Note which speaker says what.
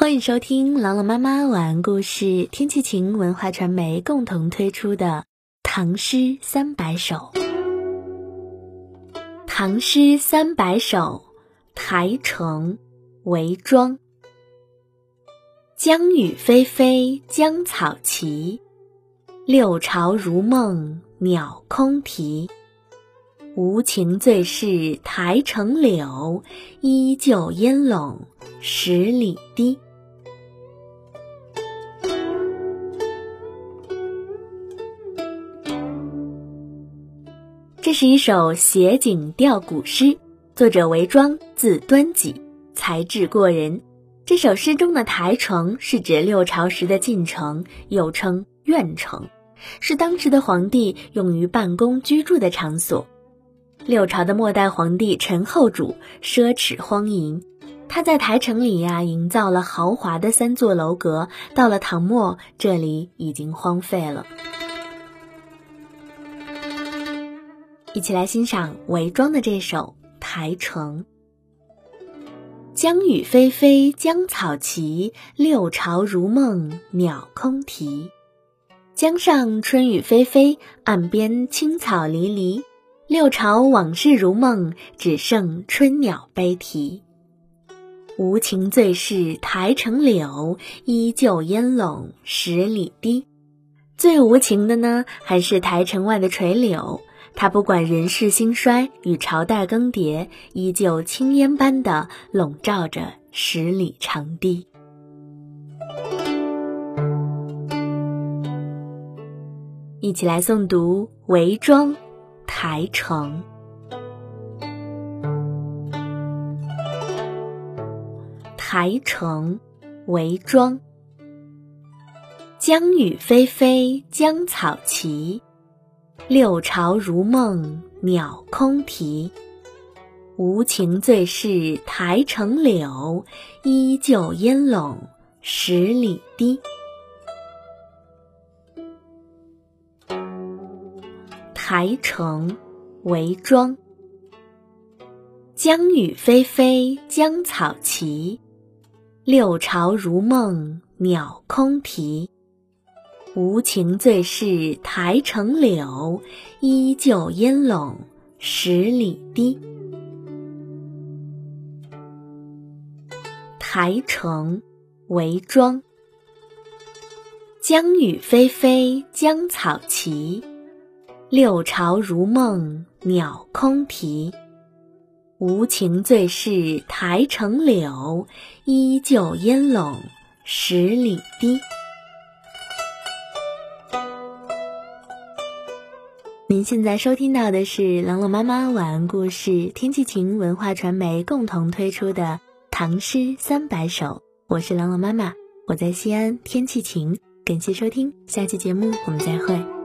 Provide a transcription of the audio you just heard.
Speaker 1: 欢迎收听朗朗妈妈晚安故事，天气晴文化传媒共同推出的《唐诗三百首》。《唐诗三百首》台城韦庄。江雨霏霏，江草齐；六朝如梦，鸟空啼。无情最是台城柳，依旧烟笼十里堤。这是一首写景调古诗，作者韦庄，字端己，才智过人。这首诗中的台城是指六朝时的晋城，又称苑城，是当时的皇帝用于办公居住的场所。六朝的末代皇帝陈后主奢侈荒淫，他在台城里呀营造了豪华的三座楼阁。到了唐末，这里已经荒废了。一起来欣赏韦庄的这首《台城》。江雨霏霏，江草齐；六朝如梦，鸟空啼。江上春雨霏霏，岸边青草离离。六朝往事如梦，只剩春鸟悲啼。无情最是台城柳，依旧烟笼十里堤。最无情的呢，还是台城外的垂柳。它不管人世兴衰与朝代更迭，依旧青烟般的笼罩着十里长堤。一起来诵读《韦庄台城》。台城，韦庄。江雨霏霏，江草齐。六朝如梦，鸟空啼。无情最是台城柳，依旧烟笼十里堤。台城，韦庄。江雨霏霏，江草齐；六朝如梦，鸟空啼。无情最是台城柳，依旧烟笼十里堤。台城，韦庄。江雨霏霏，江草齐；六朝如梦，鸟空啼。无情最是台城柳，依旧烟笼十里堤。您现在收听到的是朗朗妈妈晚安故事，天气晴文化传媒共同推出的《唐诗三百首》，我是朗朗妈妈，我在西安，天气晴，感谢收听，下期节目我们再会。